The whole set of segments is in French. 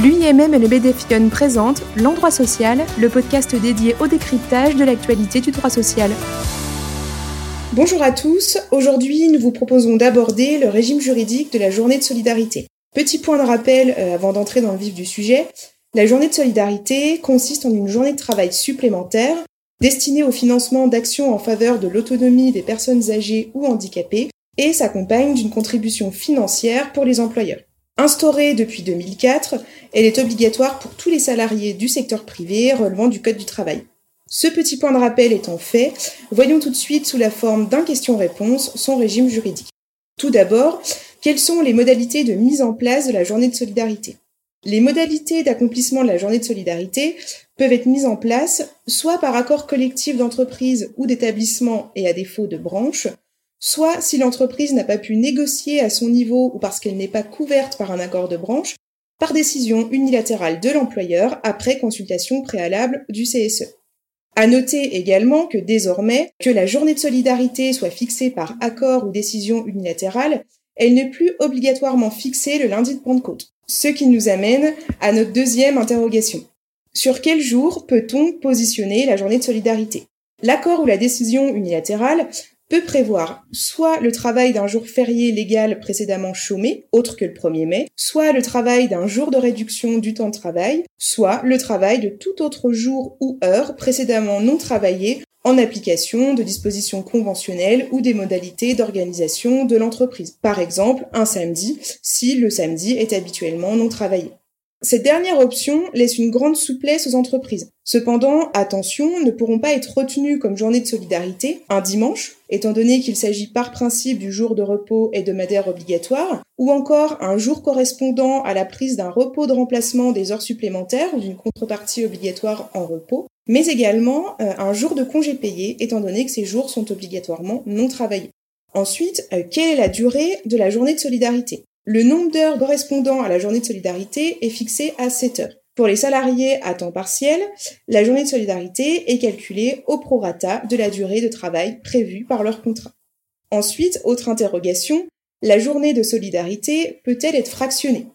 L'UIMM et le BDFION présentent L'Endroit Social, le podcast dédié au décryptage de l'actualité du droit social. Bonjour à tous, aujourd'hui nous vous proposons d'aborder le régime juridique de la journée de solidarité. Petit point de rappel euh, avant d'entrer dans le vif du sujet, la journée de solidarité consiste en une journée de travail supplémentaire destinée au financement d'actions en faveur de l'autonomie des personnes âgées ou handicapées et s'accompagne d'une contribution financière pour les employeurs. Instaurée depuis 2004, elle est obligatoire pour tous les salariés du secteur privé relevant du Code du travail. Ce petit point de rappel étant fait, voyons tout de suite sous la forme d'un question-réponse son régime juridique. Tout d'abord, quelles sont les modalités de mise en place de la journée de solidarité? Les modalités d'accomplissement de la journée de solidarité peuvent être mises en place soit par accord collectif d'entreprise ou d'établissement et à défaut de branche, soit si l'entreprise n'a pas pu négocier à son niveau ou parce qu'elle n'est pas couverte par un accord de branche, par décision unilatérale de l'employeur après consultation préalable du CSE. À noter également que désormais, que la journée de solidarité soit fixée par accord ou décision unilatérale, elle n'est plus obligatoirement fixée le lundi de Pentecôte. Ce qui nous amène à notre deuxième interrogation. Sur quel jour peut-on positionner la journée de solidarité? L'accord ou la décision unilatérale peut prévoir soit le travail d'un jour férié légal précédemment chômé, autre que le 1er mai, soit le travail d'un jour de réduction du temps de travail, soit le travail de tout autre jour ou heure précédemment non travaillé en application de dispositions conventionnelles ou des modalités d'organisation de l'entreprise. Par exemple, un samedi, si le samedi est habituellement non travaillé. Cette dernière option laisse une grande souplesse aux entreprises. Cependant, attention, ne pourront pas être retenues comme journée de solidarité un dimanche, étant donné qu'il s'agit par principe du jour de repos hebdomadaire obligatoire, ou encore un jour correspondant à la prise d'un repos de remplacement des heures supplémentaires ou d'une contrepartie obligatoire en repos, mais également euh, un jour de congé payé, étant donné que ces jours sont obligatoirement non travaillés. Ensuite, euh, quelle est la durée de la journée de solidarité? Le nombre d'heures correspondant à la journée de solidarité est fixé à 7 heures. Pour les salariés à temps partiel, la journée de solidarité est calculée au prorata de la durée de travail prévue par leur contrat. Ensuite, autre interrogation, la journée de solidarité peut-elle être fractionnée?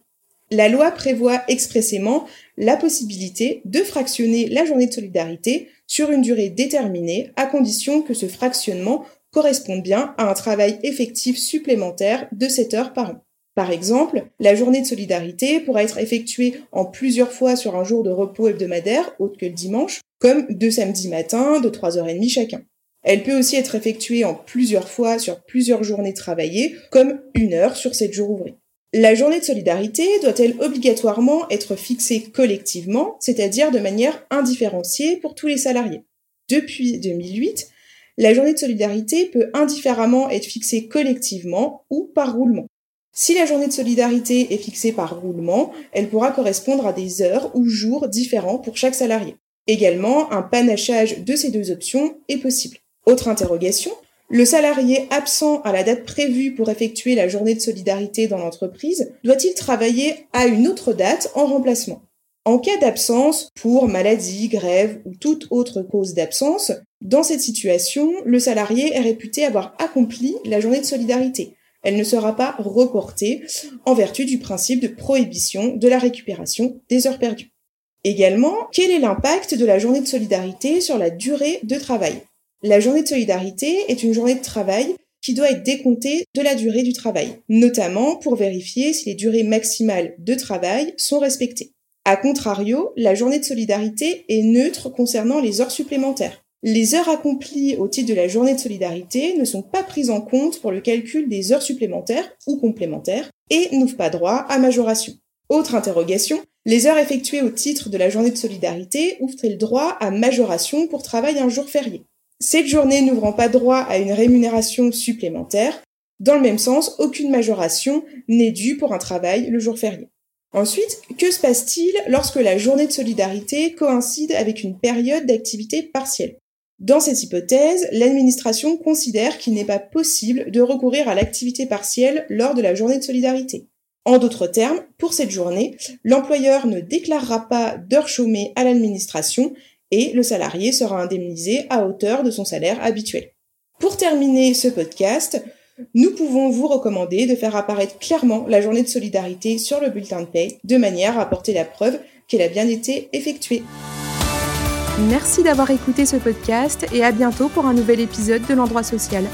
La loi prévoit expressément la possibilité de fractionner la journée de solidarité sur une durée déterminée à condition que ce fractionnement corresponde bien à un travail effectif supplémentaire de 7 heures par an. Par exemple, la journée de solidarité pourra être effectuée en plusieurs fois sur un jour de repos hebdomadaire, autre que le dimanche, comme deux samedis matins de 3h30 chacun. Elle peut aussi être effectuée en plusieurs fois sur plusieurs journées travaillées, comme une heure sur sept jours ouvrés. La journée de solidarité doit-elle obligatoirement être fixée collectivement, c'est-à-dire de manière indifférenciée pour tous les salariés? Depuis 2008, la journée de solidarité peut indifféremment être fixée collectivement ou par roulement. Si la journée de solidarité est fixée par roulement, elle pourra correspondre à des heures ou jours différents pour chaque salarié. Également, un panachage de ces deux options est possible. Autre interrogation, le salarié absent à la date prévue pour effectuer la journée de solidarité dans l'entreprise doit-il travailler à une autre date en remplacement? En cas d'absence, pour maladie, grève ou toute autre cause d'absence, dans cette situation, le salarié est réputé avoir accompli la journée de solidarité elle ne sera pas reportée en vertu du principe de prohibition de la récupération des heures perdues. Également, quel est l'impact de la journée de solidarité sur la durée de travail? La journée de solidarité est une journée de travail qui doit être décomptée de la durée du travail, notamment pour vérifier si les durées maximales de travail sont respectées. A contrario, la journée de solidarité est neutre concernant les heures supplémentaires. Les heures accomplies au titre de la journée de solidarité ne sont pas prises en compte pour le calcul des heures supplémentaires ou complémentaires et n'ouvrent pas droit à majoration. Autre interrogation, les heures effectuées au titre de la journée de solidarité ouvrent-elles droit à majoration pour travail un jour férié? Cette journée n'ouvrant pas droit à une rémunération supplémentaire, dans le même sens, aucune majoration n'est due pour un travail le jour férié. Ensuite, que se passe-t-il lorsque la journée de solidarité coïncide avec une période d'activité partielle? Dans cette hypothèse, l'administration considère qu'il n'est pas possible de recourir à l'activité partielle lors de la journée de solidarité. En d'autres termes, pour cette journée, l'employeur ne déclarera pas d'heures chômées à l'administration et le salarié sera indemnisé à hauteur de son salaire habituel. Pour terminer ce podcast, nous pouvons vous recommander de faire apparaître clairement la journée de solidarité sur le bulletin de paie, de manière à apporter la preuve qu'elle a bien été effectuée. Merci d'avoir écouté ce podcast et à bientôt pour un nouvel épisode de l'endroit social.